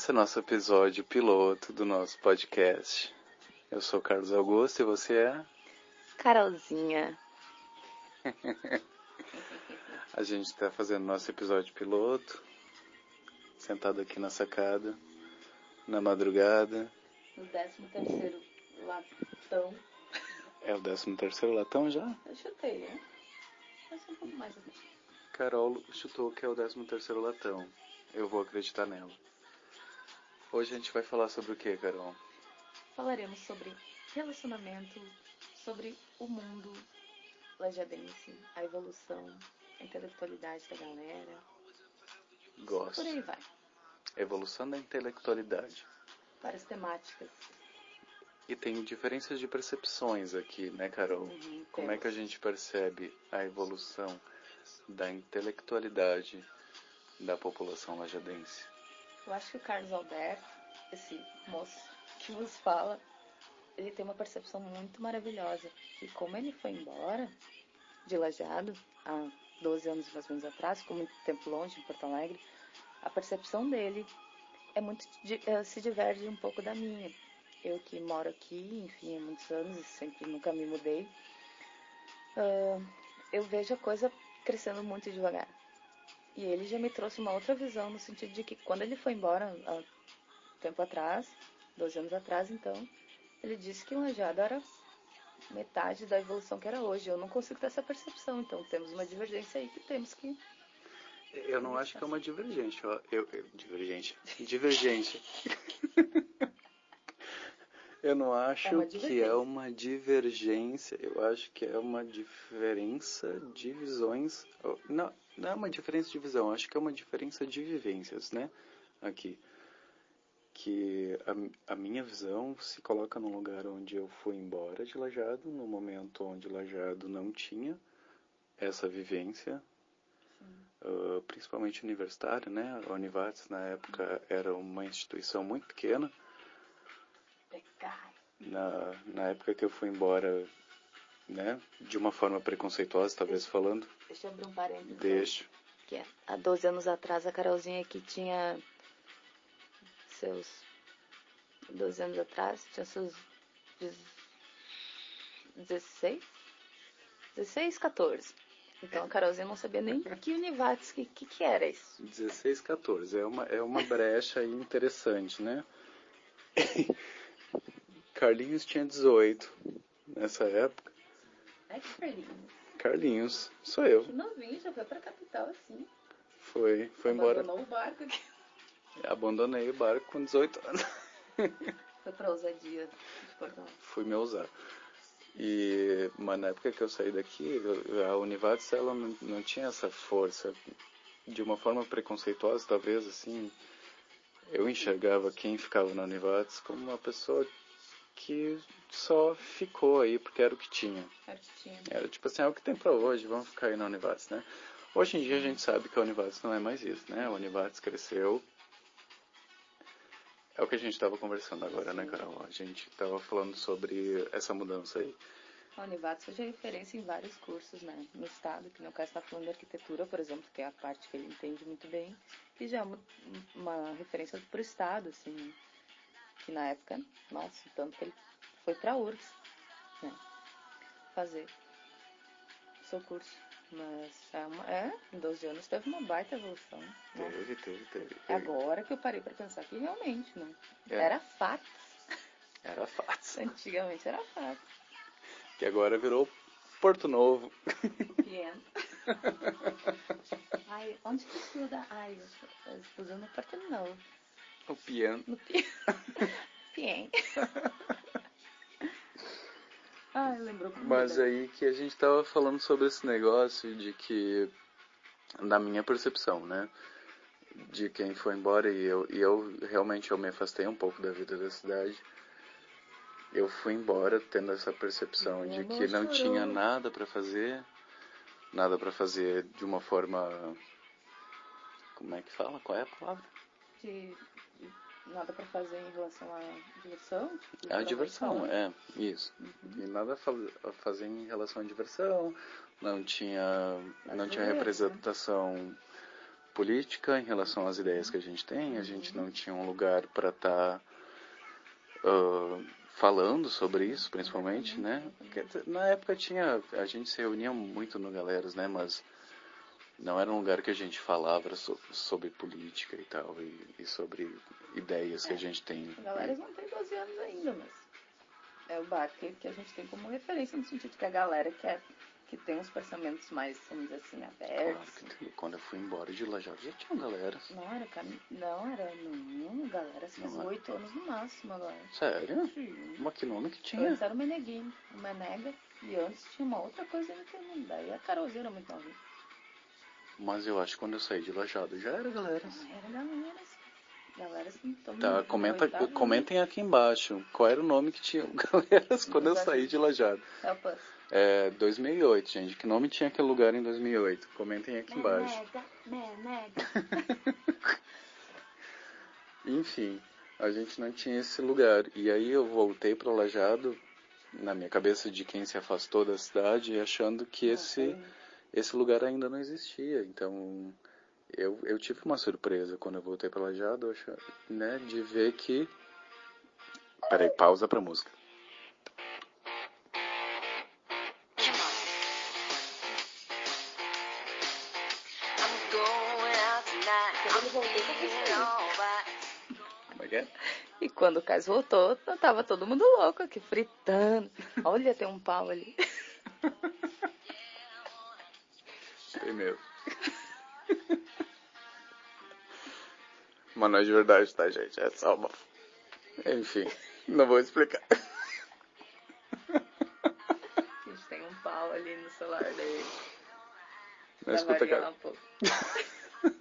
Esse é nosso episódio piloto do nosso podcast. Eu sou Carlos Augusto e você é? Carolzinha. A gente está fazendo nosso episódio piloto, sentado aqui na sacada, na madrugada. No 13 terceiro latão. É o 13 terceiro latão já? Eu chutei, né? Ser um pouco mais. Carol chutou que é o 13 terceiro latão. Eu vou acreditar nela. Hoje a gente vai falar sobre o que, Carol? Falaremos sobre relacionamento, sobre o mundo lajadense, a evolução, a intelectualidade da galera. Gosto. Por aí vai. Evolução da intelectualidade. Várias temáticas. E tem diferenças de percepções aqui, né, Carol? Uhum, Como é que a gente percebe a evolução da intelectualidade da população lajadense? Eu acho que o Carlos Alberto, esse moço que vos fala, ele tem uma percepção muito maravilhosa. E como ele foi embora de Lajado, há 12 anos mais ou menos atrás, ficou muito tempo longe em Porto Alegre, a percepção dele é muito eh, se diverge um pouco da minha. Eu que moro aqui, enfim, há muitos anos e sempre nunca me mudei, ah, eu vejo a coisa crescendo muito devagar. E ele já me trouxe uma outra visão, no sentido de que quando ele foi embora, há tempo atrás, 12 anos atrás, então, ele disse que o Lajado era metade da evolução que era hoje. Eu não consigo ter essa percepção, então temos uma divergência aí que temos que. Eu não acho que é uma divergente, ó. Eu, eu- divergente. Divergente. Eu não acho É que é divergência. uma divergência, eu acho que é uma diferença de visões. Não, não é uma diferença de visão, acho que é uma diferença de vivências, né? Aqui. Que a, a minha visão se coloca num lugar onde eu fui embora de Lajado, no momento onde Lajado não tinha essa vivência, ah, principalmente universitária, né? A Univates na época era uma instituição muito pequena. Na, na época que eu fui embora, né? De uma forma preconceituosa, talvez falando, Deixa eu abrir um parênteses. deixo. Que é, há 12 anos atrás, a Carolzinha aqui tinha seus. 12 anos atrás, tinha seus. dez- 16? 16, 14. Então a Carolzinha não sabia nem que Univates, que, que que era isso. 16, 14. É uma, é uma brecha aí interessante, né? Carlinhos tinha 18 nessa época. Ai, que felinho. Carlinhos, sou eu. Que novinho, já foi pra capital assim. Foi, foi embora. Abandonou o barco aqui. Abandonei o barco com 18 anos. Foi pra ousadia de Alegre. fui me usar. E, mas na época que eu saí daqui, a Univates ela não tinha essa força. De uma forma preconceituosa, talvez, assim, eu enxergava quem ficava na Univates como uma pessoa que só ficou aí porque era o que tinha. Era o que tinha. Era tipo assim, é o que tem pra hoje, vamos ficar aí na Univates, né? Hoje em dia a gente sabe que a Univates não é mais isso, né? A Univates cresceu. É o que a gente estava conversando agora, né, Carol? A gente estava falando sobre essa mudança aí. A Univates hoje é referência em vários cursos né, no estado, que no caso está falando de arquitetura, por exemplo, que é a parte que ele entende muito bem, que já é uma, uma referência para o estado, assim, que na época, nossa, tanto que ele foi para a URGS né, fazer seu curso. Mas é, uma, é, em 12 anos teve uma baita evolução. Né? Teve, teve, teve. É agora que eu parei para pensar que realmente, né? É. Era fato. Era fácil. Antigamente era fato. Que agora virou Porto Novo. Pieno. Ai, onde que estuda? Ai, eu estudo no Porto Novo. O piano. No. Pien. Ai, lembrou comida. Mas aí que a gente tava falando sobre esse negócio de que, na minha percepção, né? De quem foi embora e eu, e eu realmente eu me afastei um pouco da vida da cidade. Eu fui embora tendo essa percepção de que não tinha nada pra fazer, nada pra fazer de uma forma como é que fala? Qual é a palavra? De nada pra fazer em relação à diversão? tipo, A literalmente diversão, é, isso. Uhum. E nada a fa- a fazer em relação à diversão, não tinha, não tinha né? representação política, em relação às ideias que a gente tem. A gente não tinha um lugar para estar tá, uh, falando sobre isso, principalmente, né? Porque na época tinha, a gente se reunia muito no Galeras, né? Mas não era um lugar que a gente falava sobre, sobre política e tal, e, e sobre ideias é, que a gente tem. Galeras não tem 12 anos ainda, mas é o bar que, que a gente tem como referência no sentido que a galera quer que tem uns pensamentos mais, vamos dizer assim, abertos. Claro que quando eu fui embora de lá já, tinha galera. Não era, não era, não, galera, assim, uns oito anos no máximo agora. Sério? Sim. Uma que nome que tinha? Antes era o Meneguinho, o Menega, e antes tinha uma outra coisa que não daí a Carolzinha era muito novinha. Mas eu acho que quando eu saí de Lajado já era galera. Era galera, Galera, assim, tá, comenta, comentem aqui embaixo qual era o nome que tinha galeras quando eu saí de Lajado. É, 2008, gente. Que nome tinha aquele lugar em 2008? Comentem aqui embaixo. Enfim, a gente não tinha esse lugar. E aí eu voltei para Lajado, na minha cabeça de quem se afastou da cidade, achando que esse, esse lugar ainda não existia. Então, eu, eu tive uma surpresa quando eu voltei para Lajado, né, de ver que... Peraí, pausa para música. E quando o Cais voltou, tava todo mundo louco aqui, fritando. Olha, tem um pau ali. Mesmo. Mas não é de verdade, tá, gente? É só uma... Enfim, não vou explicar. A gente tem um pau ali no celular dele. Não escuta, cara. Um.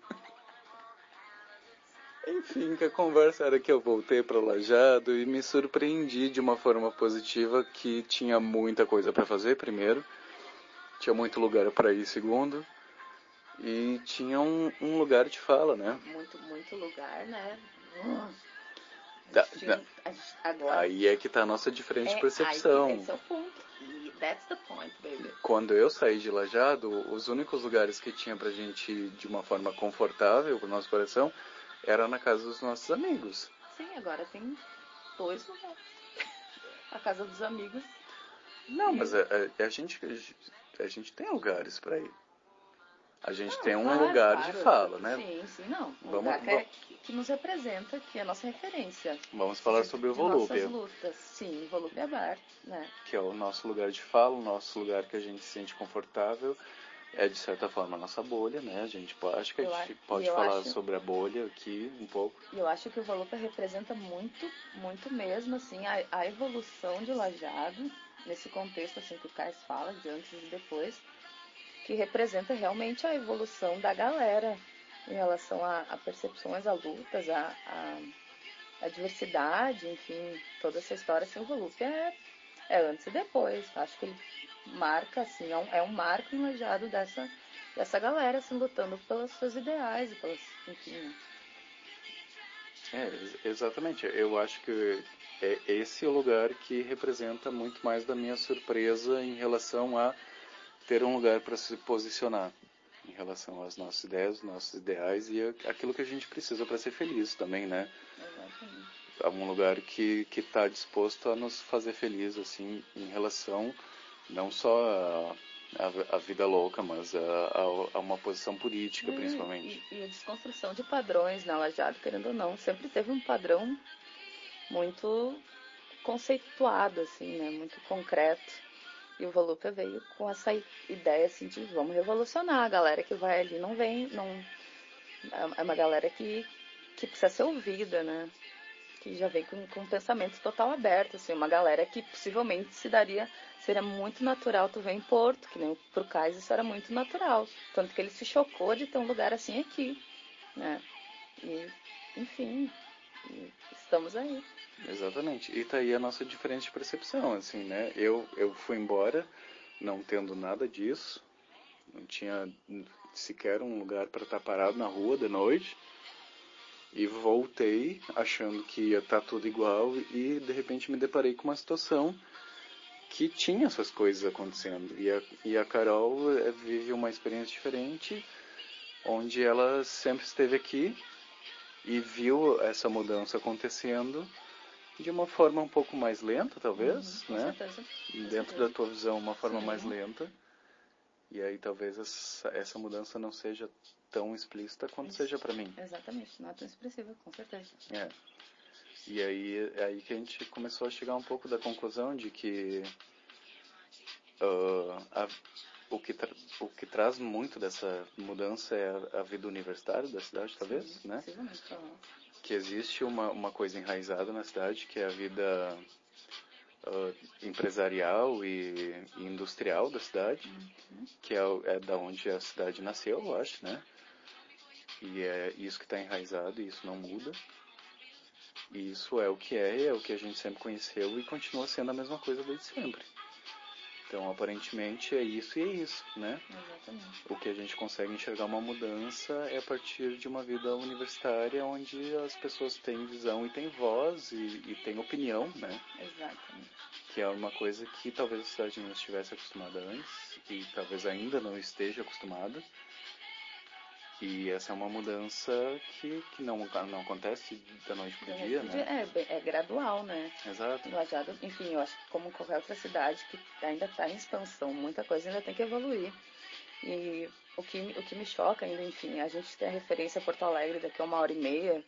Enfim, que a conversa era que eu voltei para Lajado e me surpreendi de uma forma positiva que tinha muita coisa para fazer, primeiro, tinha muito lugar para ir, segundo, e tinha um, um, lugar de fala, né? Muito, muito lugar, né? Da, da, agora, aí é que está a nossa diferente é, percepção. Aí, esse é o ponto. That's the point, baby. Quando eu saí de Lajado, os únicos lugares que tinha pra gente de uma forma confortável pro nosso coração era na casa dos nossos amigos. Sim, agora tem dois lugares. A casa dos amigos. Não, mas a, a, a gente, a, gente tem lugares para ir. A gente não, tem um claro, lugar claro. de fala, né? Sim, sim, não. Um vamos, lugar que, é, que, nos representa, que é a nossa referência. Vamos falar sobre o Volúpia. Nossas lutas, sim, Volúpia Bar, né? Que é o nosso lugar de fala, o nosso lugar que a gente se sente confortável é de certa forma a nossa bolha, né? A gente acho que a gente pode falar acho, sobre a bolha aqui um pouco. E eu acho que o Volupa representa muito, muito mesmo assim a, a evolução de Lajado nesse contexto assim que o Cais fala de antes e depois, que representa realmente a evolução da galera em relação a, a percepções, a lutas, a, a, a, diversidade, enfim, toda essa história assim, o Volupa é, é antes e depois. Acho que ele marca, assim, é um, é um marco enlajado dessa, dessa galera, assim, lutando pelos seus ideais e pelas, enfim. É, exatamente. Eu acho que é esse o lugar que representa muito mais da minha surpresa em relação a ter um lugar para se posicionar em relação às nossas ideias, nossos ideais e aquilo que a gente precisa para ser feliz também, né? É um lugar que que está disposto a nos fazer feliz assim em relação não só a, a, a vida louca, mas a, a, uma posição política, principalmente. E, e, a desconstrução de padrões na Lajado, querendo ou não, sempre teve um padrão muito conceituado, assim, né? Muito concreto. E o Volupa veio com essa ideia, assim, de vamos revolucionar. A galera que vai ali não vem, não... É uma galera que, que precisa ser ouvida, né? Que já vem com, com um pensamento total aberto, assim. Uma galera que possivelmente se daria seria muito natural tu ver em Porto, que nem pro Cais isso era muito natural. Tanto que ele se chocou de ter um lugar assim aqui, né? E, enfim, estamos aí. Exatamente. E tá aí a nossa diferente percepção, assim, né? Eu, eu fui embora não tendo nada disso, não tinha sequer um lugar para estar parado na rua de noite. E voltei achando que ia estar tá tudo igual e de repente me deparei com uma situação que tinha essas coisas acontecendo. E a, e a Carol é, vive uma experiência diferente onde ela sempre esteve aqui e viu essa mudança acontecendo de uma forma um pouco mais lenta, talvez, Uhum, né? certeza. Dentro certeza. da tua visão, uma forma Sim. mais lenta. E aí talvez essa, essa mudança não seja tão explícita quanto Isso. seja para mim. Exatamente, não é tão expressiva, com certeza. É. E aí é aí que a gente começou a chegar um pouco da conclusão de que ah, a- o, que o que traz muito dessa mudança é a, vida universitária da cidade, talvez, Sim, né? Aham. Que existe uma, uma coisa enraizada na cidade, que é a vida ah, empresarial e, e industrial da cidade, Uhum. que é, é da onde a cidade nasceu, eu acho, né? E é isso que está enraizado e isso não muda. E isso é o que é, é o que a gente sempre conheceu e continua sendo a mesma coisa desde sempre. Então, aparentemente, é isso e é isso, né? Exatamente. O que a gente consegue enxergar uma mudança é a partir de uma vida universitária onde as pessoas têm visão e têm voz e, e têm opinião, né? Exatamente. Que é uma coisa que talvez a cidade não estivesse acostumada antes e talvez ainda não esteja acostumada. E essa é uma mudança que, que não, não acontece da noite para o dia, né? É, é gradual, né? Exato. Enfim, eu acho que como qualquer outra cidade que ainda está em expansão, muita coisa ainda tem que evoluir. E o que, o que me choca ainda, enfim, a gente tem a referência a Porto Alegre daqui a uma hora e meia,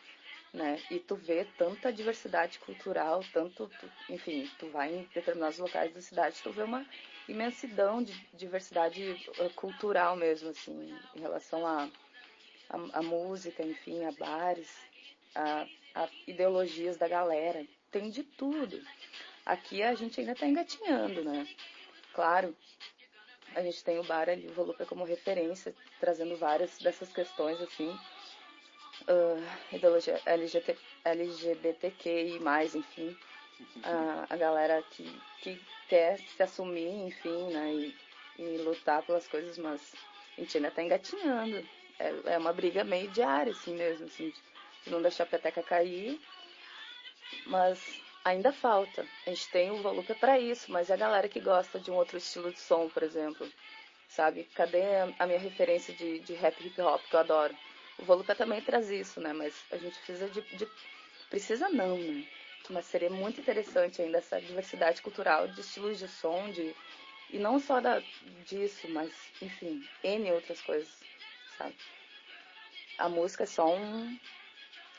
né? E tu vê tanta diversidade cultural, tanto, tu- enfim, tu vai em determinados locais da cidade, tu vê uma imensidão de diversidade eh, cultural mesmo, assim, em relação a, a, a música, enfim, a bares, a, a ideologias da galera. Tem de tudo. Aqui a gente ainda está engatinhando, né? Claro, a gente tem o bar ali, o como referência, trazendo várias dessas questões, assim. ah, ideologia LGBT, LGBTQI+, enfim. A, a galera que, que quer se assumir, enfim, né? E, e lutar pelas coisas, mas a gente ainda está engatinhando. É, é uma briga meio diária, assim mesmo, assim, de não deixar a peteca cair. Mas ainda falta. A gente tem o Volupa para isso, mas e a galera que gosta de um outro estilo de som, por exemplo? Sabe? Cadê a- minha referência de, de rap hip hop que eu adoro? O Volupa também traz isso, né? Mas a gente precisa de. de- precisa não, né? Mas seria muito interessante ainda essa diversidade cultural de estilos de som, de. E não só da, disso, mas, enfim, N outras coisas, sabe? A música é só um.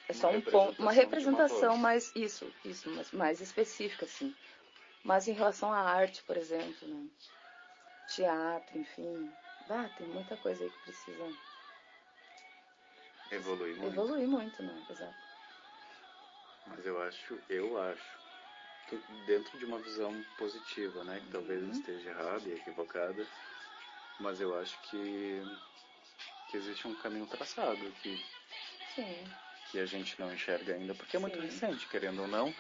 É só Uma um ponto, uma representação mais. Isso, isso, mas mais específica, assim. Mas em relação à arte, por exemplo, né? Teatro, enfim. Ah, tem muita coisa aí que precisa Evolui muito. evoluir muito, né? Exato. Mas eu acho, eu acho que dentro de uma visão positiva, né, que talvez Uhum. esteja errada e equivocada, mas eu acho que que existe um caminho traçado que Sim. que a gente não enxerga ainda, porque é muito Sim. recente, querendo ou não,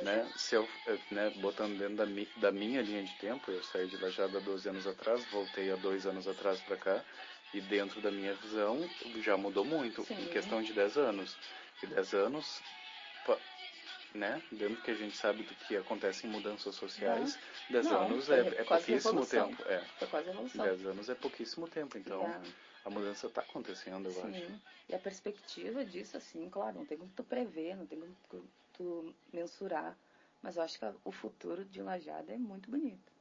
né? Se eu, eu, né, botando dentro da, mi, da minha linha de tempo, eu saí de Lajada há 12 anos atrás, voltei há dois anos atrás para cá, e dentro da minha visão já mudou muito, Sim. em questão de 10 anos. E 10 anos, né? Dentro que a gente sabe do que acontece em mudanças sociais, 10 Não, anos é, é quase pouquíssimo revolução. tempo. É, Foi quase a evolução. 10 anos é pouquíssimo tempo, então a- mudança está acontecendo, eu acho. Sim. E a perspectiva disso, assim, claro, não tem como tu prever, não tem como tu, tu mensurar. Mas eu acho que a- o futuro de Lajada é muito bonito.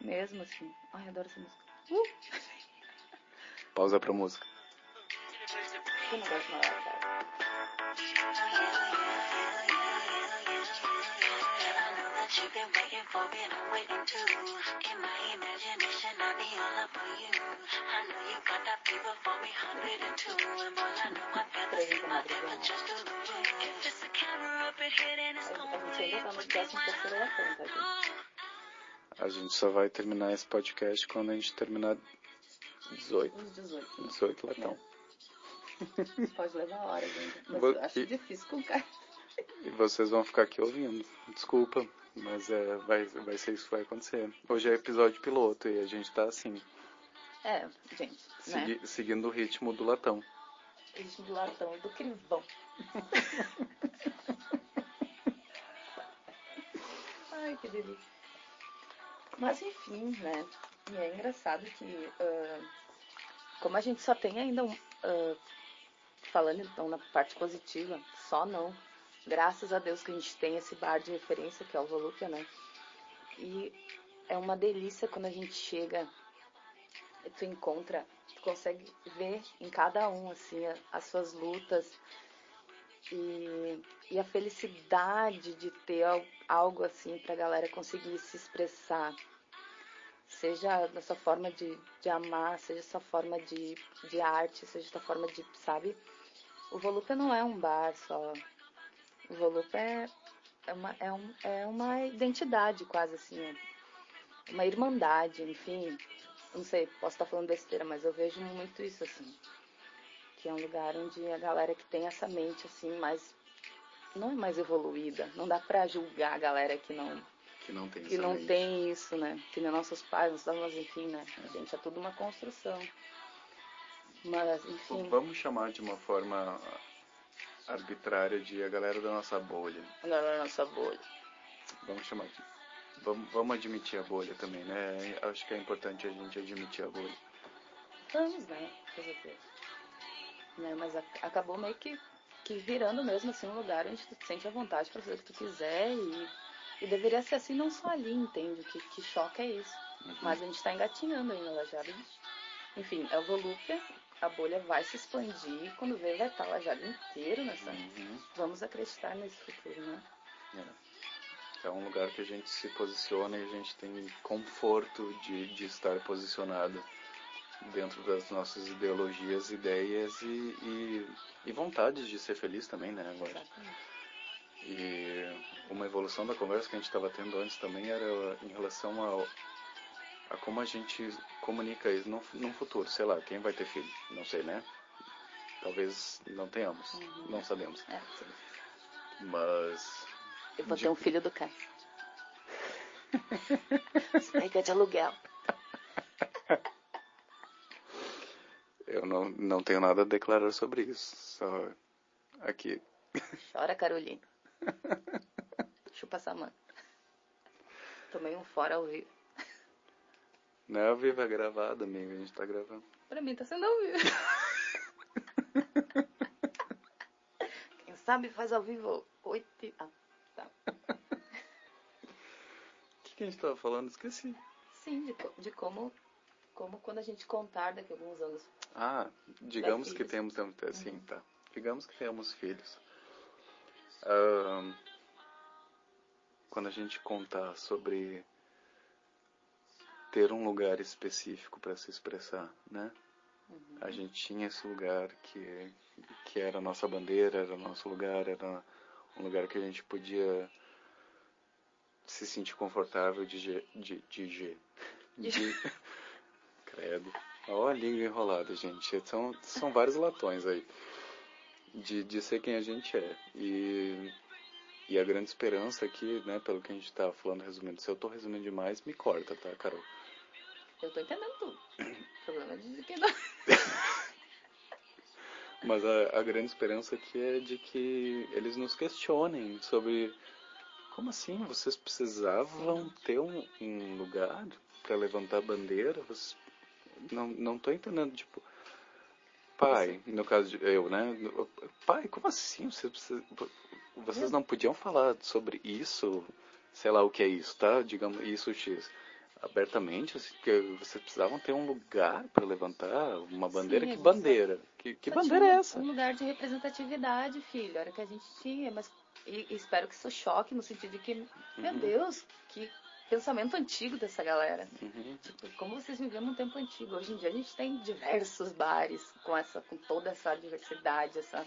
Mesmo assim. Ai, adoro essa música. Uh! Pausa pra música. Eu não gosto de You've been waiting for it, I'm waiting too. In my imagination, I be all up on you. I know you got that fever for me, 102. And boy, I know I feel the same, I never just do the rule. If it's a camera up ahead and it's A, a gonna gente play ainda it no for me 13 terceiro da conta, gente. A gente só vai terminar esse podcast quando a gente terminar 18. Uns 18. 18 latão. Pode levar horas ainda. Mas Vou- eu acho e- difícil com o cara. E vocês vão ficar aqui ouvindo. Desculpa, mas é, vai, vai ser isso que vai acontecer. Hoje é episódio piloto e a gente tá assim, É, gente, né? segui- seguindo o ritmo do latão. Ritmo do latão e do crivão. Ai, que delícia. Mas enfim, né? E é engraçado que, ah, como a gente só tem ainda um, ah, falando então na parte positiva, só não. Graças a Deus que a gente tem esse bar de referência, que é o Volúpia, né? E é uma delícia quando a gente chega e tu encontra, tu consegue ver em cada um, assim, as suas lutas e, e a felicidade de ter al- algo assim pra galera conseguir se expressar. Seja na sua forma de, de amar, seja sua forma de, de arte, seja sua forma de, sabe? O Volúpia não é um bar só. O Volúpia é, é, uma, é, um, é uma identidade quase assim, é uma irmandade, enfim. Eu Não sei, posso estar falando besteira, mas eu vejo muito isso assim. Que é um lugar onde a galera que tem essa mente assim, mais. Não é mais evoluída. Não dá pra julgar a galera que não, Que não tem que não tem isso, né? Que nem nossos pais, nossos avós, enfim, né? Gente, é tudo uma construção. Mas, enfim, Vamos chamar de uma forma arbitrária de a galera da nossa bolha. a nossa bolha. Vamos chamar de. Vamos, vamos admitir a bolha também, né? Acho que é importante a gente admitir a bolha. Vamos, né? Quê? Né? Mas a- acabou meio que, que virando mesmo assim um lugar onde tu te sente à vontade pra fazer o que tu quiser e, e deveria ser assim não só ali, entende? O que, que choca é isso. Uhum. Mas a gente tá engatinhando ainda, Lajado. Enfim, é o Volúpia, a bolha vai se expandir, quando vê vai estar Lajado inteiro nessa. Uhum. Vamos acreditar nesse futuro, né? É. É um lugar que a gente se posiciona e a gente tem conforto de, de estar posicionado dentro das nossas ideologias, ideias e, e, e vontades de ser feliz também, né? Agora. Exatamente. E uma evolução da conversa que a gente estava tendo antes também era em relação ao, a como a gente comunica isso no, no futuro. Sei lá, quem vai ter filho? Não sei, né? Talvez não tenhamos, Uhum. não sabemos. É. Mas Eu vou De- ter um filho do cara. Pega de aluguel. eu não, não tenho nada a declarar sobre isso. Só aqui. Chora, Carolina. Chupa essa mãe. Tomei um fora ao vivo. Não é ao vivo, é gravado, amigo. A gente tá gravando. Pra mim tá sendo ao vivo. Quem sabe faz ao vivo. Oito. Ah, tá. O que, que a gente tava falando? Esqueci. Sim, de, de como, como quando a gente contar daqui a alguns anos. Ah, digamos que filhos. temos, temos assim, tá. Digamos que temos filhos. Ahn, quando a gente contar sobre ter um lugar específico para se expressar, né? A gente tinha esse lugar que que era a nossa bandeira, era o nosso lugar, era um lugar que a gente podia se sentir confortável de G, de, de G, de, credo. Ó, a língua enrolada, gente. São, são vários latões aí. De, de ser quem a gente é. E, e a grande esperança aqui, né, pelo que a gente tá falando, resumindo, se eu tô resumindo demais, me corta, tá, Carol? Eu tô entendendo tudo. O problema é dizer que não. Mas a, a grande esperança aqui é de que eles nos questionem sobre como assim vocês precisavam ter um, um lugar para levantar bandeira? Vocês, não não tô entendendo tipo pai, no caso de eu, né? Pai, como assim vocês precisam, vocês não podiam falar sobre isso? Sei lá o que é isso, tá? Digamos isso X abertamente, assim, que vocês precisavam ter um lugar para levantar uma bandeira. Sim, que bandeira? Que, que bandeira é essa? Um lugar de representatividade, filho. Era o que a gente tinha, mas e, e espero que isso choque no sentido de que, meu Uhum. Deus, que pensamento antigo dessa galera. Uhum. Tipo, como vocês viviam num tempo antigo. Hoje em dia a gente tem diversos bares com essa, com toda essa diversidade, essa.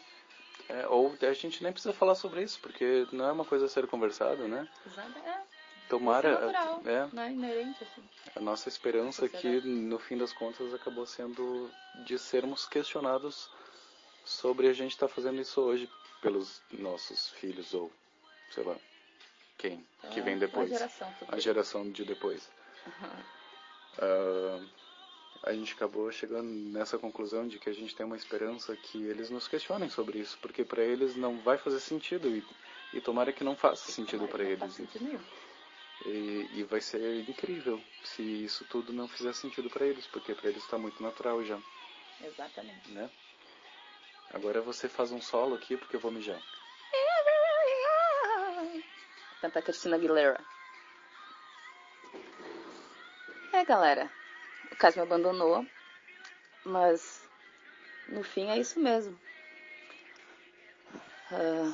É, ou a gente nem precisa falar sobre isso, porque não é uma coisa a ser conversada, né? Exato, é, Tomara, isso é natural, é, né? Inerente, assim. a nossa esperança é que no fim das contas acabou sendo de sermos questionados sobre a gente estar fazendo isso hoje pelos nossos filhos ou sei lá quem que É, vem a depois, geração a geração de depois. Ah, a gente acabou chegando nessa conclusão de que a gente tem uma esperança que eles nos questionem sobre isso, porque para eles não vai fazer sentido e, e tomara que não faça sentido para Não eles. faz sentido nenhum. E, e vai ser incrível se isso tudo não fizer sentido para eles, porque para eles está muito natural já, Exatamente. né? Agora você faz um solo aqui porque eu vou mijar. Cantar Cristina Aguilera. É, galera. O Caso me abandonou. Mas no fim é isso mesmo. Ah,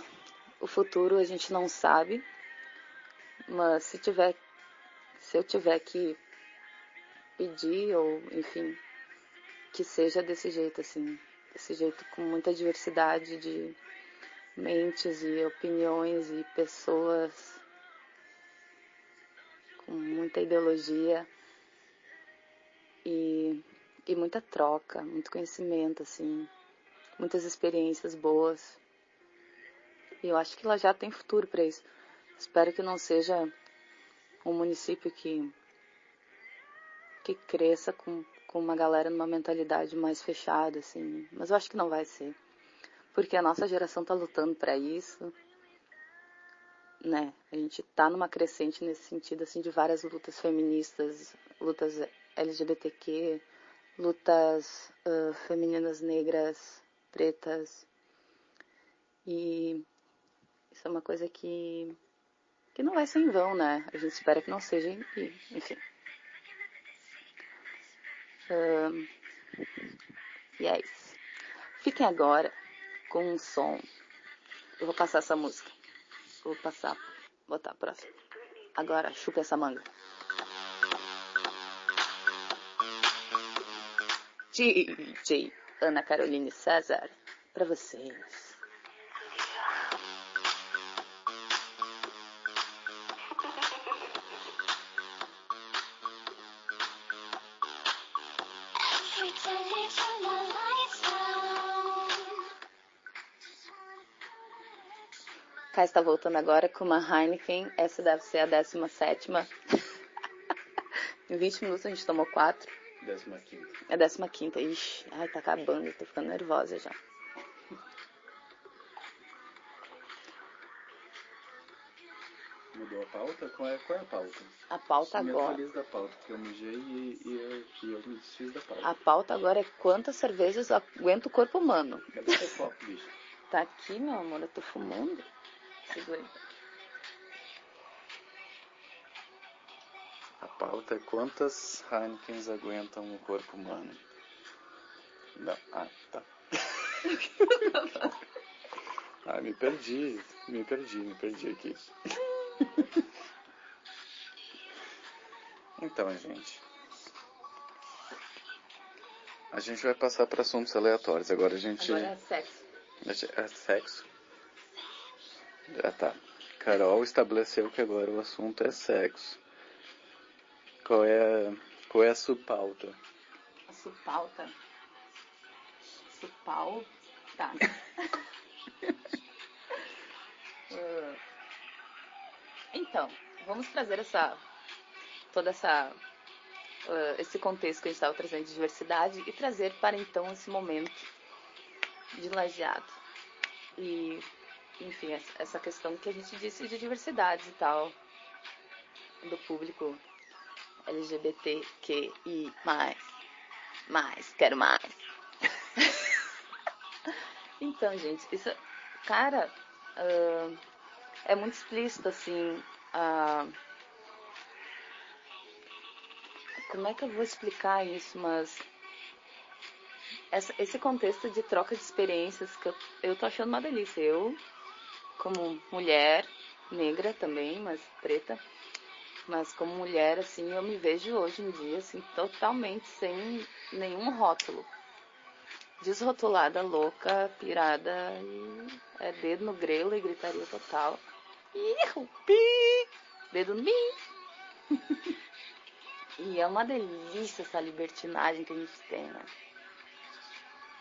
o futuro a gente não sabe. Mas se tiver. Se eu tiver que pedir, ou enfim, que seja desse jeito, assim. Desse jeito com muita diversidade de mentes e opiniões e pessoas com muita ideologia e, e muita troca, muito conhecimento, assim, muitas experiências boas. E eu acho que ela já tem futuro para isso. Espero que não seja um município que que cresça com, com uma galera numa mentalidade mais fechada, assim. Mas eu acho que não vai ser. Porque a nossa geração tá lutando para isso. Né? A gente tá numa crescente nesse sentido, assim, de várias lutas feministas, lutas LGBTQ, lutas uh, femininas negras, pretas. E isso é uma coisa que, que não vai ser em vão, né? A gente espera que não seja, e, enfim. Um, e é isso. Fiquem agora com um som. Eu vou passar essa música. Vou passar, botar a próxima. Agora, chupa essa manga. DJ Ana Caroline César, pra vocês. Kai está voltando agora com uma Heineken. Essa deve ser a 17. em 20 minutos a gente tomou 4. Décima quinta. É a 15. Ixi, ai, tá acabando. Eu tô ficando nervosa já. Mudou a pauta? Qual é, qual é a pauta? A pauta me agora. atualiza da pauta, porque eu mijei e, e, eu, e eu me desfiz da pauta. A pauta agora é quantas cervejas aguenta o corpo humano. Cadê seu copo, bicho? Tá aqui, meu amor, eu tô fumando. A pauta é quantas Heinekens aguentam o corpo humano. Não. Ah, tá. ah, me perdi. Me perdi, me perdi aqui. Então, gente. A gente vai passar para assuntos aleatórios. Agora a gente. Agora é sexo. É sexo? Ah, tá. Carol estabeleceu que agora o assunto é sexo. Qual é, qual é a sua pauta? A supauta. Supau. Tá. Ah, então, vamos trazer essa. toda essa. ah, esse contexto que a gente estava trazendo de diversidade e trazer para então esse momento de lajeado. E, enfim, essa- questão que a gente disse de diversidades e tal. Do público LGBTQI. Mais, quero mais. então, gente, isso. Cara, ah, é muito explícito, assim. ah, como é que eu vou explicar isso, mas. esse contexto de troca de experiências que eu, eu tô achando uma delícia. Eu, como mulher, negra também, mas preta, mas como mulher, assim, eu me vejo hoje em dia, assim, totalmente sem nenhum rótulo. Desrotulada, louca, pirada, e é dedo no grelo e gritaria total. Pi, dedo no mi. e é uma delícia essa libertinagem que a gente tem, né?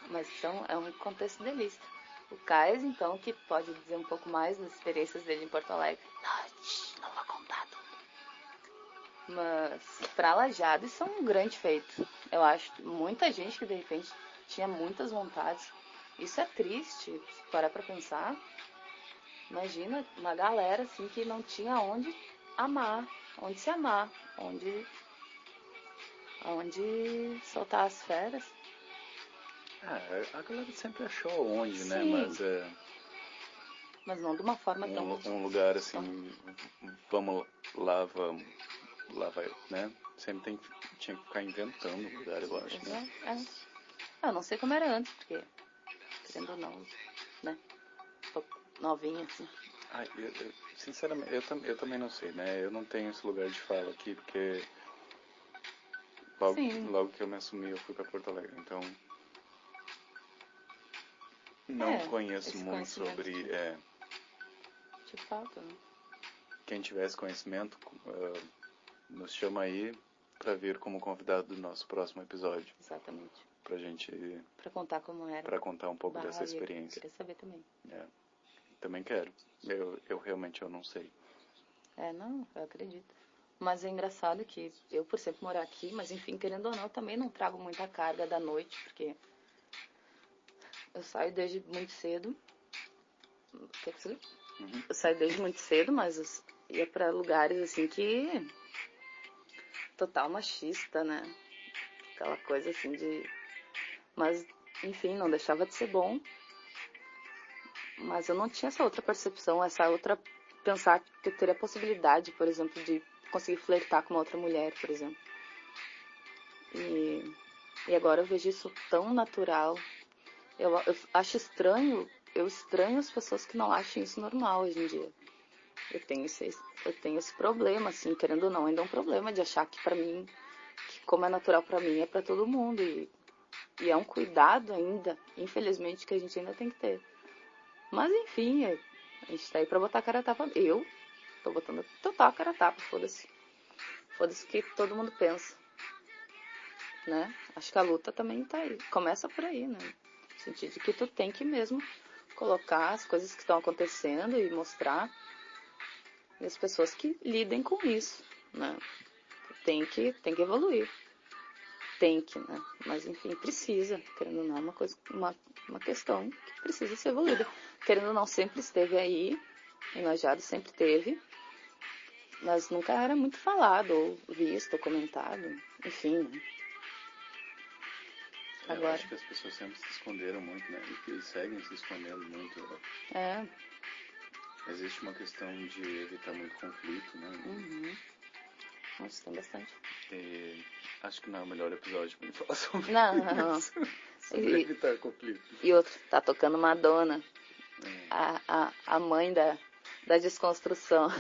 Mas então é um contexto delícia. O Caes, então, que pode dizer um pouco mais das experiências dele em Porto Alegre. Não, não vou contar tudo. Mas pra Lajado isso é um grande feito. Eu acho muita gente que de repente tinha muitas vontades. Isso é triste, se parar pra pensar. Imagina uma galera assim que não tinha onde amar, onde se amar, onde onde soltar as feras. Ah, a galera sempre achou onde, né? Sim. Mas é Mas não de uma forma tão. um, um lugar assim, vamos lá, vamos, lá vai, né? Sempre tem, tinha que ficar inventando o lugar, eu acho, né? É, eu não sei como era antes, porque, querendo ou não, né? Tô novinha, assim. Ah, eu, eu- sinceramente, eu, eu também não sei, né? Eu não tenho esse lugar de fala aqui, porque logo, Sim. logo que eu me assumi, eu fui pra Porto Alegre, então não É, conheço esse muito sobre é, Te falta, né? quem tivesse conhecimento, ah, nos chama aí pra vir como convidado do nosso próximo episódio, Exatamente. pra gente, Pra contar como era. pra contar um pouco dessa eu experiência. Queria saber também. É. Também quero. Eu, eu realmente eu não sei. É, não, eu acredito. Mas é engraçado que eu, por sempre morar aqui, mas enfim, querendo ou não, eu também não trago muita carga da noite, porque eu saio desde muito cedo. Quer que você- Uhum. Eu saio desde muito cedo, mas eu ia pra lugares assim que. total machista, né? Aquela coisa assim de. Mas, enfim, não deixava de ser bom. Mas eu não tinha essa outra percepção, essa outra pensar que eu teria a possibilidade, por exemplo, de conseguir flertar com uma outra mulher, por exemplo. E, e agora eu vejo isso tão natural. Eu, eu acho estranho, eu estranho as pessoas que não acham isso normal hoje em dia. Eu tenho esse, eu tenho esse problema, assim, querendo ou não, ainda é um problema de achar que pra mim, que como é natural pra mim, é pra todo mundo. E, e é um cuidado ainda, infelizmente, que a gente ainda tem que ter. Mas enfim, é- a gente tá aí pra botar a cara a tapa. Eu tô botando total a cara a tapa, foda-se. Foda-se o que todo mundo pensa. Né? Acho que a luta também tá aí. Começa por aí, né? Sentido de que tu tem que mesmo colocar as coisas que estão acontecendo e mostrar e as pessoas que lidem com isso, né? Tem que, tem que evoluir. Tem que, né? Mas enfim, precisa, querendo ou não, é uma coisa, uma, uma questão que precisa ser evoluída. Querendo ou não, sempre esteve aí, enojado sempre teve, mas nunca era muito falado, ou visto, ou comentado, enfim, né? Eu Agora. acho que as pessoas sempre se esconderam muito, né? E que seguem se escondendo muito. É, Existe uma questão de evitar muito conflito, né? uhum. Nossa, tem bastante. E acho que não é o melhor episódio pra gente falar sobre Não, isso. sobre E- evitar conflito. e outro, tá tocando Madonna. É. a, a, a mãe da, da desconstrução.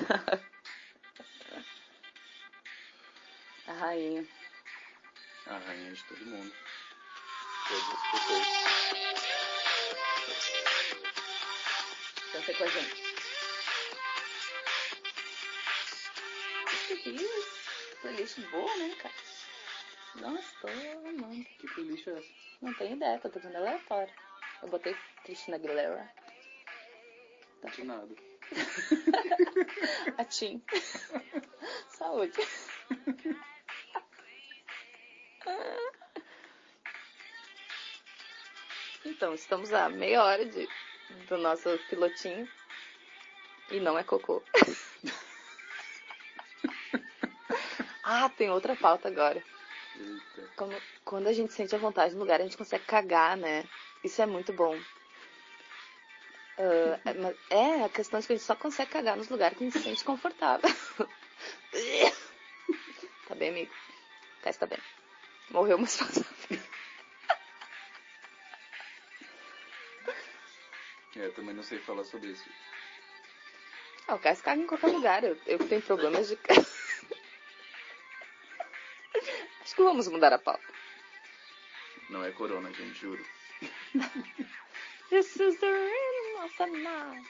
a rainha. A rainha de todo mundo. Todas as pessoas. Canta com a gente. Que isso? Playlist boa, né, cara? Nossa, tô amando. Que playlist é essa? Não tenho ideia, tô tocando aleatório. Eu botei Cristina Aguilera. De nada. A Tim. Saúde. Então, estamos a meia hora de, do nosso pilotinho. E não é cocô. ah, tem outra pauta agora. Eita. Quando, a gente sente a vontade no lugar, a gente consegue cagar, né? Isso é muito bom. Ah, é, a questão é que a gente só consegue cagar nos lugares que a gente se sente confortável. tá bem, amigo? Tá bem. Morreu, mas faz. eu também não sei falar sobre isso. Ah, o Caio caga em qualquer lugar. Eu, eu tenho problemas de. Acho que vamos mudar a pauta. Não é corona, gente, juro. This is the of the night.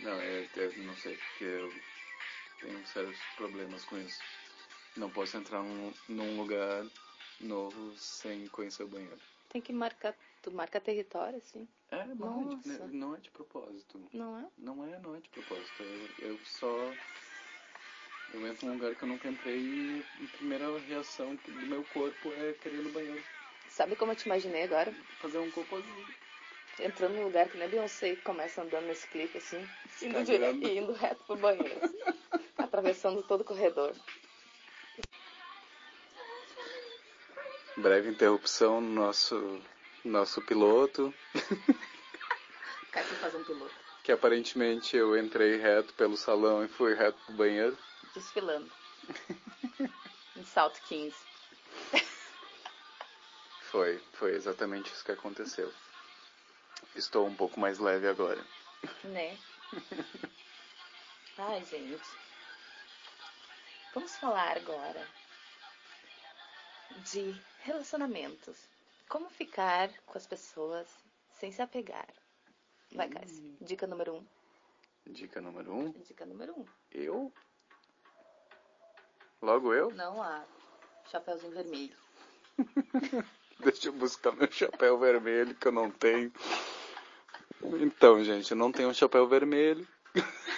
Não, é, eu não sei, porque eu tenho sérios problemas com isso. Não posso entrar num, num lugar novo sem conhecer o banheiro. Tem que marcar. Tu marca território, assim. É, não, é de, não é de propósito. Não é? Não é, não é de propósito. Eu, eu só. Eu entro num lugar que eu nunca entrei e a primeira reação do meu corpo é querer ir no banheiro. Sabe como eu te imaginei agora? Fazer um cocôzinho. Entrando num lugar que nem Beyoncé começa andando nesse clipe assim, indo, Cagando. dire... e indo reto pro banheiro. assim, atravessando todo o corredor. Breve interrupção no nosso, nosso piloto, Cai pra fazer um piloto. que aparentemente eu entrei reto pelo salão e fui reto pro banheiro. Desfilando. em South 15. Foi, foi exatamente isso que aconteceu. Estou um pouco mais leve agora. Né? Ai, gente. Vamos falar agora de relacionamentos. Como ficar com as pessoas sem se apegar. Vai, Cássio. Dica número um. Dica número um, Dica número um. eu? Logo eu? Não há chapéuzinho vermelho. Deixa eu buscar meu chapéu vermelho que eu não tenho. Então, gente, eu não tenho um chapéu vermelho.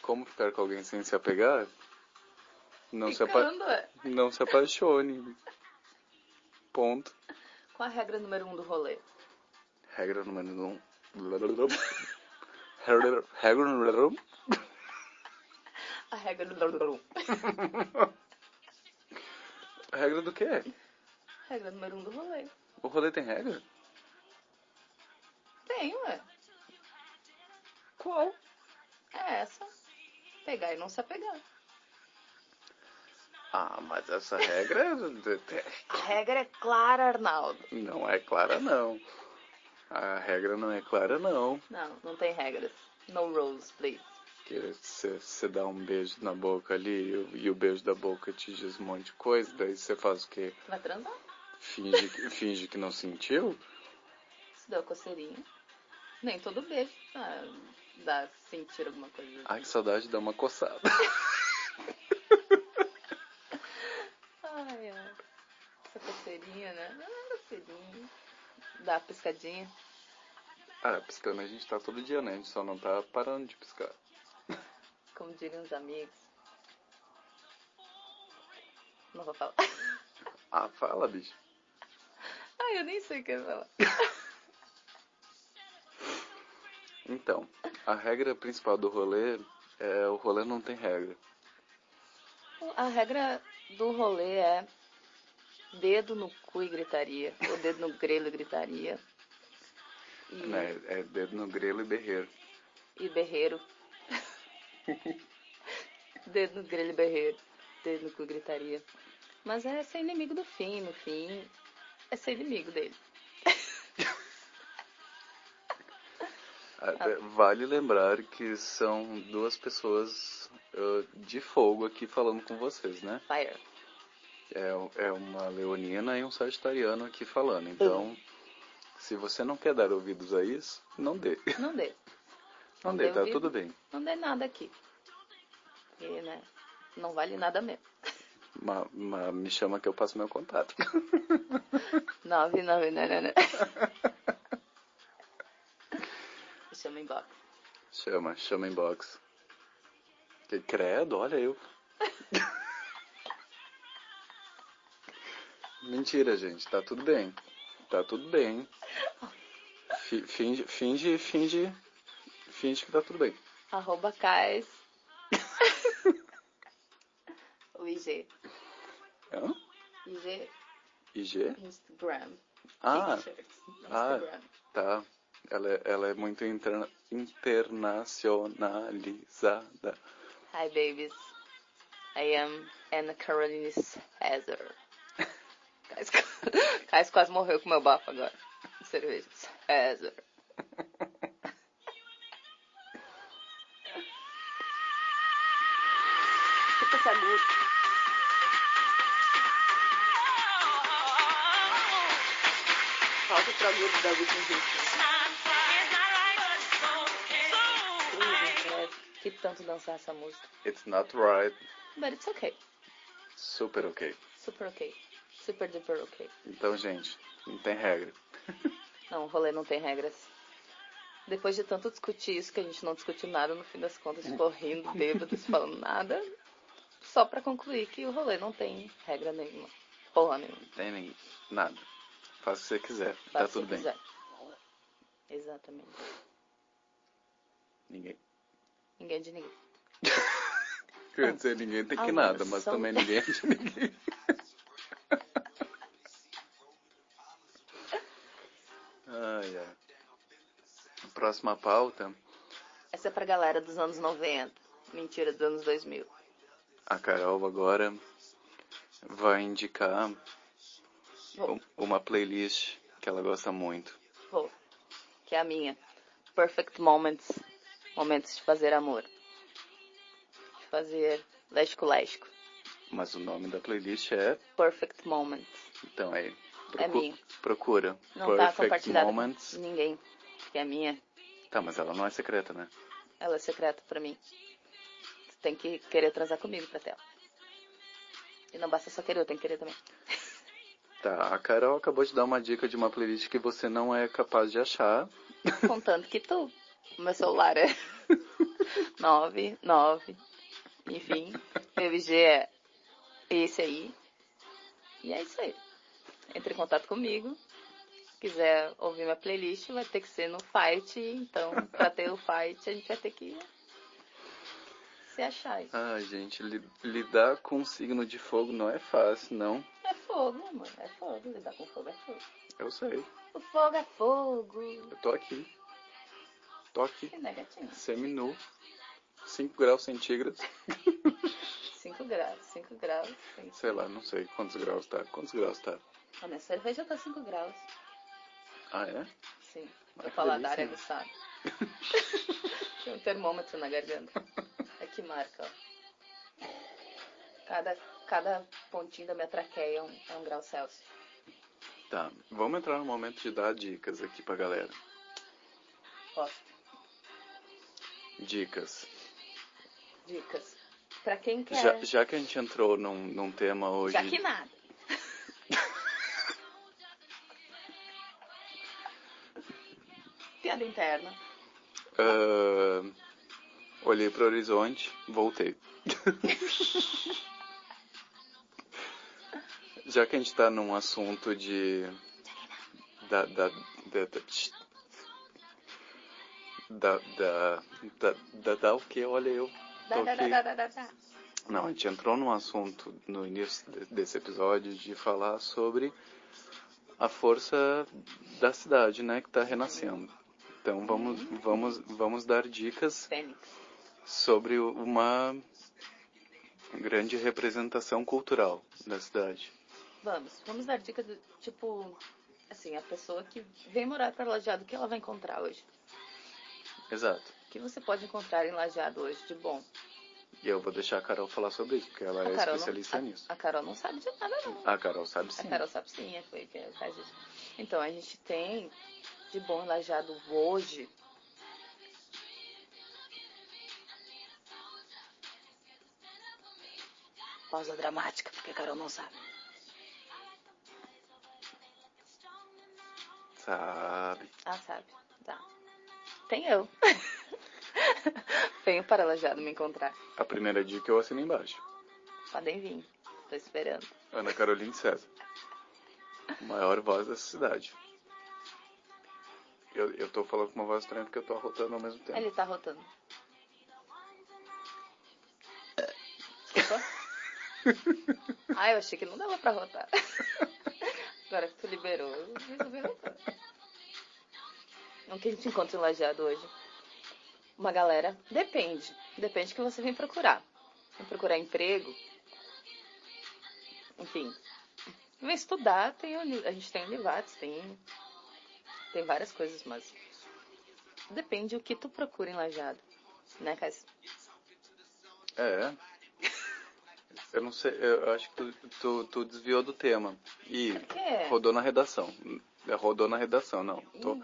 Como ficar com alguém sem se apegar? Não se, apa é. não se apaixone. Ponto. Qual a regra número um do rolê? Regra número um. Regra regra número um. A regra número um. Regra do quê? Regra número um do rolê. O rolê tem regra? Tem, ué. Qual? É essa. Pegar e não se apegar. Ah, mas essa regra é- A regra é clara, Arnaldo. não é clara, não. A regra não é clara, não. Não, não tem regras. No rules, please. Que você dá um beijo na boca ali e, o- e o beijo da boca te diz um monte de coisa, daí você faz o quê? Vai transar? Finge, que- finge que não sentiu? Se deu coceirinha. Nem todo beijo ah, dá sentir alguma coisa. Ai, que saudade de dar uma coçada. Ai, ai. Essa coceirinha, né? Ah, coceirinha. Dá a piscadinha. Ah, piscando a gente tá todo dia, né? A gente só não tá parando de piscar. Como diriam os amigos. Não vou falar. Ah, fala, bicho. Ai, eu nem sei o que eu ia falar. Então, a regra principal do rolê é o rolê não tem regra. A regra do rolê é dedo no cu e gritaria. Ou dedo no grelho e gritaria. E, Né? É dedo no grelo e berreiro. e berreiro. dedo no grelho e berreiro. Dedo no cu e gritaria. Mas é ser inimigo do fim, no fim. É ser inimigo dele. Até Vale lembrar que são duas pessoas uh, de fogo aqui falando com vocês, né? Fire. É, é uma leonina e um sagitariano aqui falando. Então, se você não quer dar ouvidos a isso, não dê. Não dê. Não Não dê, dê tá ouvido. tudo bem. Não dê nada aqui. E, né? Não vale nada mesmo. Ma- ma- me chama que eu passo meu contato. Nove, nove, não, não, não. Chama inbox. Chama, chama inbox. Que credo, olha eu. Mentira, gente, tá tudo bem. Tá tudo bem. Fi- Finge, finge, finge, finge que tá tudo bem. Arroba Cais. o IG. Hã? IG IG? Instagram. Ah, ah. Instagram. tá. Ela, é- ela é muito interna- internacionalizada. Hi, babies. I am Anna Caroline Cesar. Cais, Cais quase morreu com meu bafo agora. Cerveja. Cesar. Fica esse agudo. Falta pro agudo da última vez. Que tanto dançar essa música. It's not right. But it's okay. Super ok. Super Super duper ok. Então, gente, não tem regra. Não, o rolê não tem regras. Depois de tanto discutir isso, que a gente não discutiu nada, no fim das contas ficou rindo, bêbados, falando nada. Só pra concluir que o rolê não tem regra nenhuma. Porra nenhuma. Não tem nem nada. Faça o que você quiser. Tá se tudo bem. quiser. Exatamente. Ninguém. Ninguém é de ninguém. Quer dizer, ninguém tem que Ah, nada, mas são- também ninguém é de ninguém. ai, ai. Próxima pauta. Essa é pra galera dos anos 90. Mentira, dos anos 2000. A Carol agora vai indicar Vou. uma playlist que ela gosta muito. Vou. Que é a minha. Perfect Moments. Momentos de fazer amor. De fazer lésbico-lésbico. Mas o nome da playlist é. Perfect Moments. Então é. É minha. Procura. Não tá Perfect compartilhada Moments. com ninguém. Que é minha. Tá, mas ela não é secreta, né? Ela é secreta pra mim. Você tem que querer transar comigo pra tela. E não basta só querer, eu tenho que querer também. Tá, a Carol acabou de dar uma dica de uma playlist que você não é capaz de achar. Contando que tu. O meu celular é 9, 9. Enfim, meu IG é esse aí. E é isso aí. Entre em contato comigo. Se quiser ouvir minha playlist, vai ter que ser no fight. Então, pra ter o fight, a gente vai ter que se achar. aí. Ai, gente, li- lidar com um signo de fogo não é fácil, não. É fogo, amor. É fogo. Lidar com fogo é fogo. Eu sei. O fogo é fogo. Eu tô aqui. Tô aqui. Que negatinho. Seminu. 5 graus centígrados. 5 graus. 5 graus. Sei lá, não sei quantos graus tá. Quantos graus tá? A minha cerveja tá 5 graus. Ah, é? Sim. Ai, Meu paladar é aguçado. Tem um termômetro na garganta. É que marca, ó. Cada, cada pontinho da minha traqueia é um, é um grau Celsius. Tá. Vamos entrar no momento de dar dicas aqui pra galera. Posso. Dicas. Dicas. Pra quem quer. Já, já que a gente entrou num, num tema hoje. Já que nada. Piada interna. ah, olhei pro horizonte, voltei. Já que a gente tá num assunto de. Da. Da. Da. Da. Da. Da. Da, da, da o que? Olha eu. Não, a gente entrou num assunto no início de- desse episódio de falar sobre a força da cidade, né, que está renascendo. Então vamos, vamos, vamos dar dicas sobre uma grande representação cultural da cidade. Vamos, vamos dar dica do tipo, assim, a pessoa que vem morar para Lajeado, o que ela vai encontrar hoje? Exato. Que você pode encontrar em Lajeado hoje de bom? E eu vou deixar a Carol falar sobre isso, porque ela é a, Carol especialista não, nisso. a, a Carol não sabe de nada, não. A Carol sabe sim. A Carol sabe sim, é foi que faz isso. Então, a gente tem de bom Lajeado hoje. Pausa dramática, porque a Carol não sabe. Sabe. Ah, sabe. Tá. Tem eu. Venho para Lajeado me encontrar. A primeira dica eu assino embaixo. Podem vir. Tô esperando. Ana Caroline César. Maior voz dessa cidade. Eu, eu tô falando com uma voz estranha porque eu tô arrotando ao mesmo tempo. Ele tá rotando. Desculpa. ah, eu achei que não dava pra rotar. Agora que tu liberou, eu resolvi rotar. O que a gente encontra em Lajeado hoje? Uma galera, depende. Depende do que você vem procurar. Vem procurar emprego. Enfim. Vem estudar, tem, a gente tem Univates, tem, tem várias coisas, mas depende o que tu procura em Lajeado. Né, Cass? É. Eu não sei, eu acho que tu, tu, tu desviou do tema. E rodou na redação. Rodou na redação, não. Tô,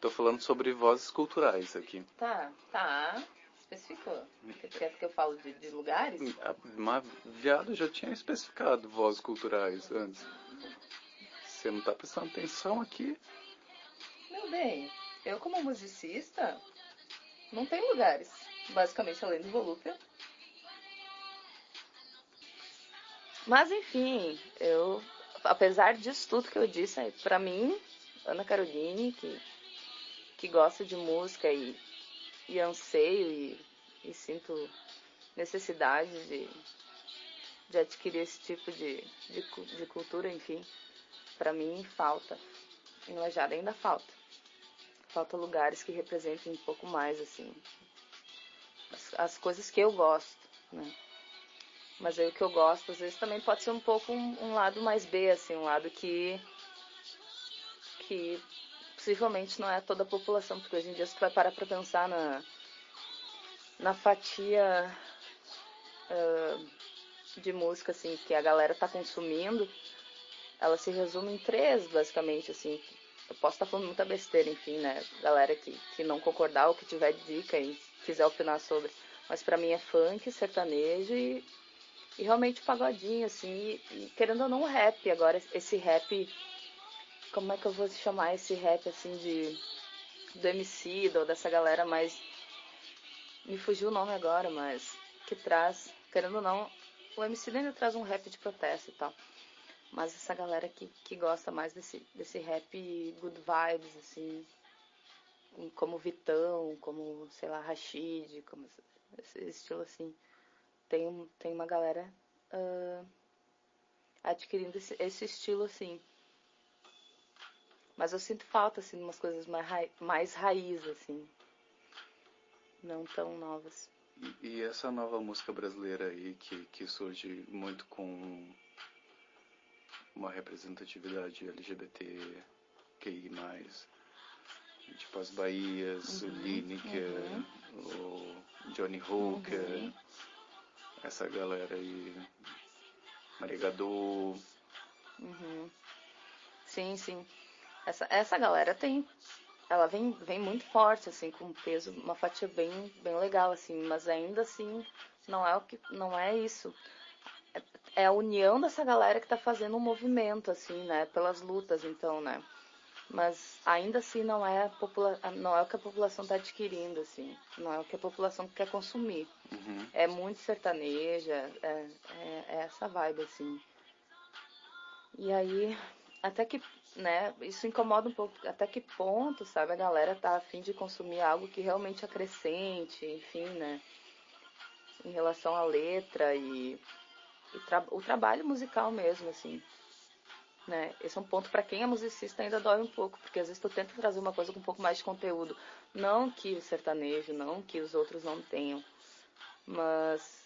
tô falando sobre vozes culturais aqui. Tá, tá. Especificou. Você quer que eu falo de, de lugares? A- Mas viado já tinha especificado vozes culturais antes. Você não tá prestando atenção aqui? Meu bem, eu como musicista, não tem lugares. Basicamente, além do Volúpia. Mas enfim, eu, apesar disso tudo que eu disse, aí, pra mim, Ana Caroline, que, que gosta de música e, e anseio e, e sinto necessidade de, de adquirir esse tipo de, de, de cultura, enfim, pra mim falta. Em Lajeado ainda falta. falta lugares que representem um pouco mais, assim, as, as coisas que eu gosto, né? Mas aí o que eu gosto, às vezes, também pode ser um pouco um, um lado mais B, assim, um lado que que possivelmente não é toda a população, porque hoje em dia se tu vai parar para pensar na, na fatia uh, de música assim que a galera tá consumindo, ela se resume em três, basicamente, assim. Eu posso estar tá falando muita besteira, enfim, né? Galera que, que não concordar ou que tiver dica e quiser opinar sobre. Mas para mim é funk, sertanejo e, e realmente pagodinho, assim. E, e querendo ou não, rap. Agora, esse rap como é que eu vou chamar esse rap assim de do MC ou dessa galera mais me fugiu o nome agora, mas que traz, querendo ou não, o MC ainda traz um rap de protesto e tal. Mas essa galera que, que gosta mais desse, desse rap good vibes, assim, como Vitão, como, sei lá, Rashid, como esse estilo assim. Tem, tem uma galera uh, adquirindo esse, esse estilo assim. Mas eu sinto falta, assim, de umas coisas mais, ra mais raiz, assim. Não tão novas. E, e, essa nova música brasileira aí, que, que surge muito com uma representatividade LGBT, QI+, tipo as Bahias, uhum, o Lineker, uhum. o Johnny Hooker, uhum. essa galera aí, Maria Gadu. Uhum. Sim, sim. Essa, essa galera tem. Ela vem, vem muito forte, assim, com peso, uma fatia bem, bem legal, assim, mas ainda assim não é o que. não é isso. É, é a união dessa galera que está fazendo um movimento, assim, né? Pelas lutas, então, né? Mas ainda assim não é, a popula não é o que a população está adquirindo, assim. Não é o que a população quer consumir. Uhum. É muito sertaneja, é, é, é essa vibe, assim. E aí, até que né, isso incomoda um pouco, até que ponto, sabe, a galera tá afim de consumir algo que realmente acrescente, enfim, né, em relação à letra e, e tra o trabalho musical mesmo, assim, né, esse é um ponto para quem é musicista ainda dói um pouco, porque às vezes tu tenta trazer uma coisa com um pouco mais de conteúdo, não que o sertanejo, não que os outros não tenham, mas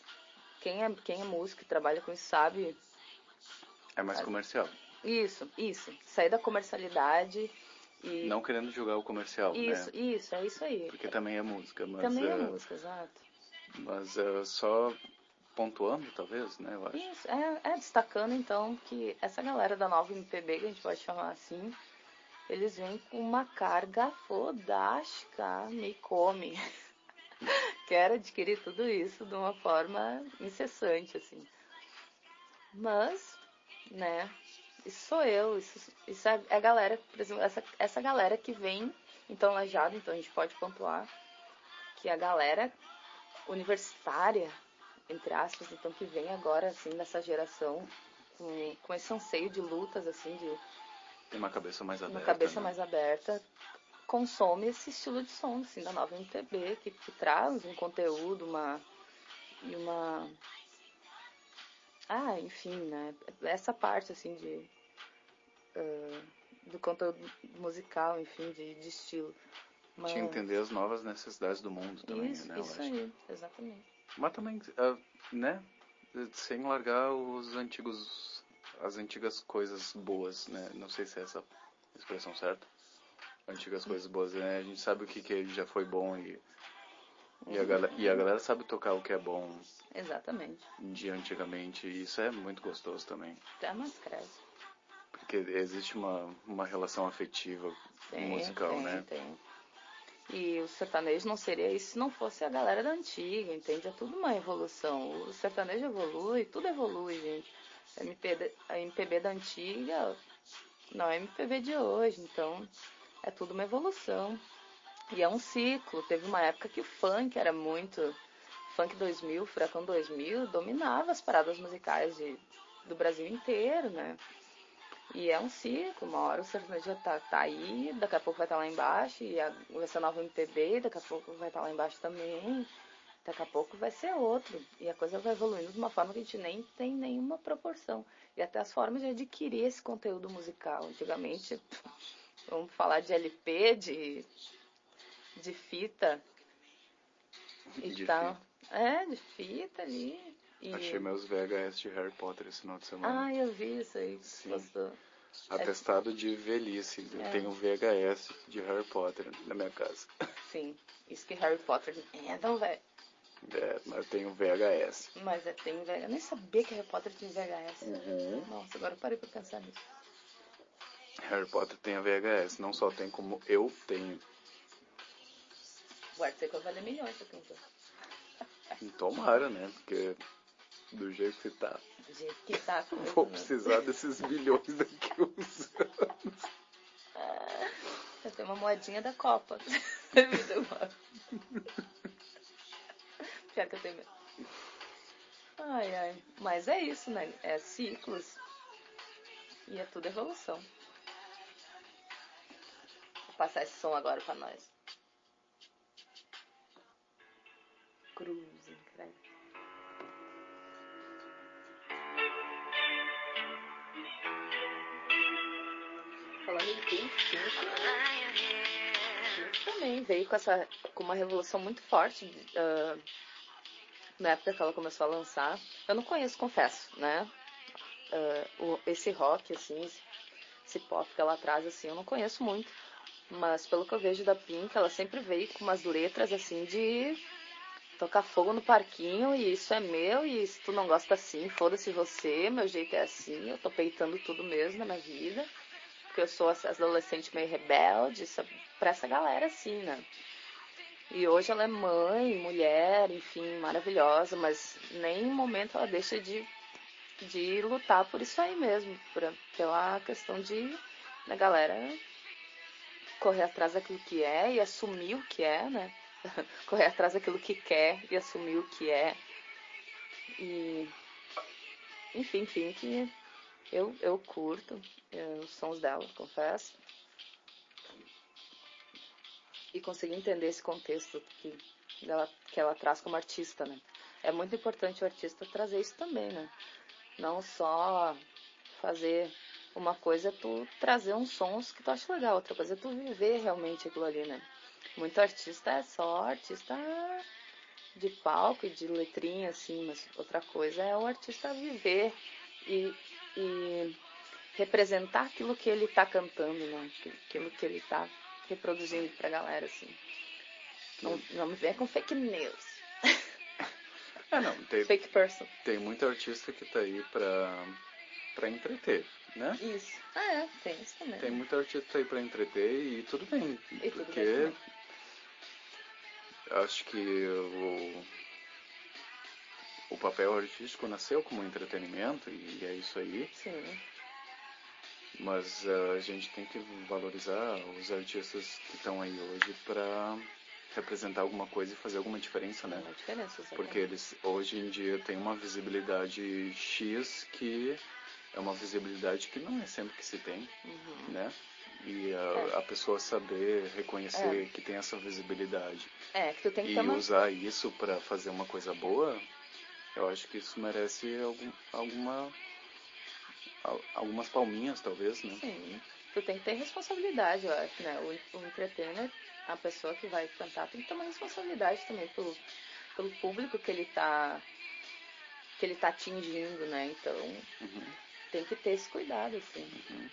quem é, quem é músico e trabalha com isso sabe... É mais comercial. Isso, isso. Sair da comercialidade e. Não querendo julgar o comercial, isso, né? Isso, é isso aí. Porque também é música, mas. Também é, é música, exato. Mas é só pontuando, talvez, né? Eu acho. Isso, é, é destacando então que essa galera da nova MPB, que a gente pode chamar assim, eles vêm com uma carga fodástica, me come. Quero adquirir tudo isso de uma forma incessante, assim. Mas, né, isso sou eu, isso, isso é a galera, por exemplo, essa, essa galera que vem, então, lajado, então a gente pode pontuar que a galera universitária, entre aspas, então, que vem agora, assim, nessa geração, com, com esse anseio de lutas, assim, de... Tem uma cabeça mais aberta. Uma cabeça né? mais aberta, consome esse estilo de som, assim, da nova MPB, que, que traz um conteúdo, uma... E uma ah, enfim, né? Essa parte, assim, de. Uh, do conteúdo musical, enfim, de, de estilo. Mas... Tinha entender as novas necessidades do mundo também, isso, né? Isso aí, exatamente. Mas também, uh, né? Sem largar os antigos. as antigas coisas boas, né? Não sei se é essa expressão certa. Antigas coisas boas, né? A gente sabe o que, que já foi bom e e a, galera, e a galera sabe tocar o que é bom. Exatamente. De antigamente. E isso é muito gostoso também. Até mais cresce. Porque existe uma, uma relação afetiva tem, musical, tem, né? Tem. E o sertanejo não seria isso se não fosse a galera da antiga, entende? É tudo uma evolução. O sertanejo evolui, tudo evolui, gente. A MPB, a MPB da antiga não é MPB de hoje, então é tudo uma evolução. E é um ciclo. Teve uma época que o funk era muito. Funk 2000, Furacão 2000, dominava as paradas musicais de, do Brasil inteiro, né? E é um ciclo, uma hora o sertanejo já tá, tá aí, daqui a pouco vai estar tá lá embaixo, e a, vai ser nova MPB, daqui a pouco vai estar tá lá embaixo também, daqui a pouco vai ser outro. E a coisa vai evoluindo de uma forma que a gente nem tem nenhuma proporção. E até as formas de adquirir esse conteúdo musical. Antigamente, Vamos falar de LP, de, de fita e De tal. É, de fita ali. E... Achei meus VHS de Harry Potter esse final de semana. Ah, eu vi isso aí. Sim. Postou. Atestado de velhice. Eu É. tenho VHS de Harry Potter na minha casa. Sim. Isso que Harry Potter é tão velho. É, mas eu tenho VHS. Mas é, tem VHS. Eu nem sabia que Harry Potter tinha VHS. Uhum. Nossa, agora eu parei pra pensar nisso. Harry Potter tem a VHS. Não só tem como eu tenho. O Artseco vai valer milhões pra quem Tomara, né? Porque do jeito que tá, Do jeito que tá. vou precisar desses bilhões daqui uns anos. Eu tenho uma moedinha da Copa. Pior que eu tenho medo. Ai, ai. Mas é isso, né? É ciclos. E é tudo evolução. Vou passar esse som agora pra nós. Cruzem, credo. Falando em Pink, também veio com essa com uma revolução muito forte ah, na época que ela começou a lançar. Eu não conheço, confesso, né? Ah, o- esse rock, assim, esse, esse pop que ela traz, assim, eu não conheço muito. Mas pelo que eu vejo da Pink, ela sempre veio com umas letras, assim, de tocar fogo no parquinho e isso é meu e se tu não gosta assim, foda-se você, meu jeito é assim, eu tô peitando tudo mesmo na minha vida. Porque eu sou essa adolescente meio rebelde, essa- pra essa galera assim, né? E hoje ela é mãe, mulher, enfim, maravilhosa, mas nem em momento ela deixa de, de lutar por isso aí mesmo, por, pela questão de da galera correr atrás daquilo que é e assumir o que é, né? correr atrás daquilo que quer e assumir o que é. E enfim, enfim, que eu, eu curto eh, os sons dela, confesso. E consegui entender esse contexto que ela, que ela traz como artista, né? É muito importante o artista trazer isso também, né? Não só fazer uma coisa é tu trazer uns sons que tu acha legal, outra coisa é tu viver realmente aquilo ali, né? Muito artista é só artista de palco e de letrinha, assim, mas outra coisa é o artista viver e, e representar aquilo que ele tá cantando, né? Aquilo que ele tá reproduzindo pra galera, assim. Não, não me venha com fake news. É, não, tem, Fake person. tem muito artista que tá aí pra, pra entreter, né? Isso. Ah, é, tem isso também. Tem muito artista aí pra entreter e tudo bem. E tudo porque bem acho que o, o papel artístico nasceu como entretenimento e é isso aí. Sim. Mas eh, a gente tem que valorizar os artistas que estão aí hoje pra representar alguma coisa e fazer alguma diferença, né? Há diferença. exatamente. Porque eles hoje em dia têm uma visibilidade X que é uma visibilidade que não é sempre que se tem, Uhum. né? E a, É. a pessoa saber reconhecer É. que tem essa visibilidade É, que tu tem que e uma... usar isso pra fazer uma coisa boa, eu acho que isso merece algum, alguma al- algumas palminhas talvez, né? Sim. Tu tem que ter responsabilidade, eu acho, né? O, o entertainer, a pessoa que vai cantar, tem que uma responsabilidade também pelo, pelo público que ele tá que ele tá atingindo, né? Então, Uhum, tem que ter esse cuidado, assim. uhum.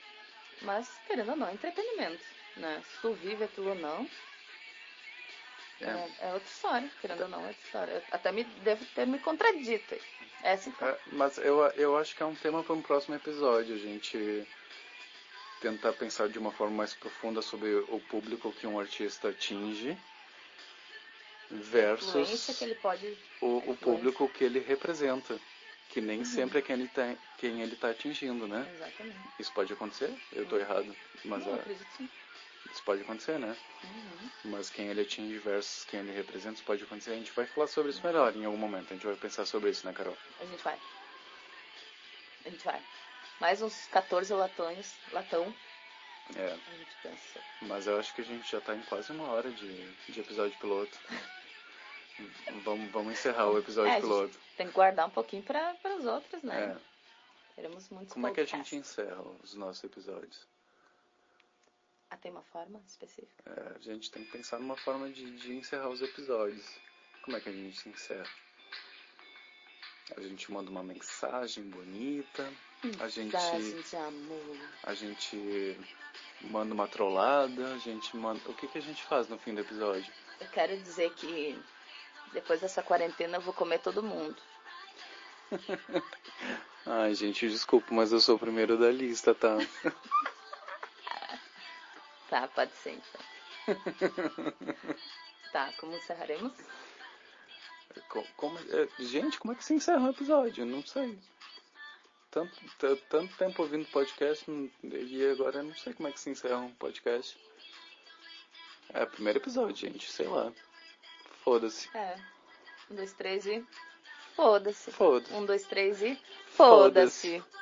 Mas, querendo ou não, é entretenimento, né? Se tu vive aquilo ou não, É. é, é outra história. Querendo ou não, é outra história. Eu até me devo ter me contradito. É assim que É, mas eu, eu acho que é um tema para um próximo episódio, a gente tentar pensar de uma forma mais profunda sobre o público que um artista atinge versus o, o público que ele representa, que nem sempre é quem ele tá, quem ele tá atingindo, né? Exatamente. Isso pode acontecer? Eu tô errado, mas não, ah, acredito sim. isso pode acontecer, né? Uhum. Mas quem ele atinge versus quem ele representa, isso pode acontecer. A gente vai falar sobre isso melhor em algum momento. A gente vai pensar sobre isso, né, Carol? A gente vai. A gente vai. Mais uns 14 latões, latão, É, a gente pensa. mas eu acho que a gente já tá em quase uma hora de, de episódio piloto. vamos, vamos encerrar o episódio É, gente piloto. Tem que guardar um pouquinho para os outros, né? É. Teremos muitos Como é que a podcasts. gente encerra os nossos episódios? Ah, tem uma forma específica? É, a gente tem que pensar numa forma de, de encerrar os episódios. Como é que a gente encerra? A gente manda uma mensagem bonita, a gente, de amor. a gente manda uma trollada, a gente manda. O que, que a gente faz no fim do episódio? Eu quero dizer que depois dessa quarentena eu vou comer todo mundo. Ai, gente, desculpa, mas eu sou o primeiro da lista, tá? Tá, pode ser então. tá, como encerraremos? Co- Como, é, gente, como é que se encerra um episódio? Não sei. Tanto, tanto tempo ouvindo podcast e agora eu não sei como é que se encerra um podcast. É, primeiro episódio, gente, sei lá. Foda-se. É. Um, dois, três e. Foda-se. Foda-se. Um, dois, três e. Foda-se. Foda-se.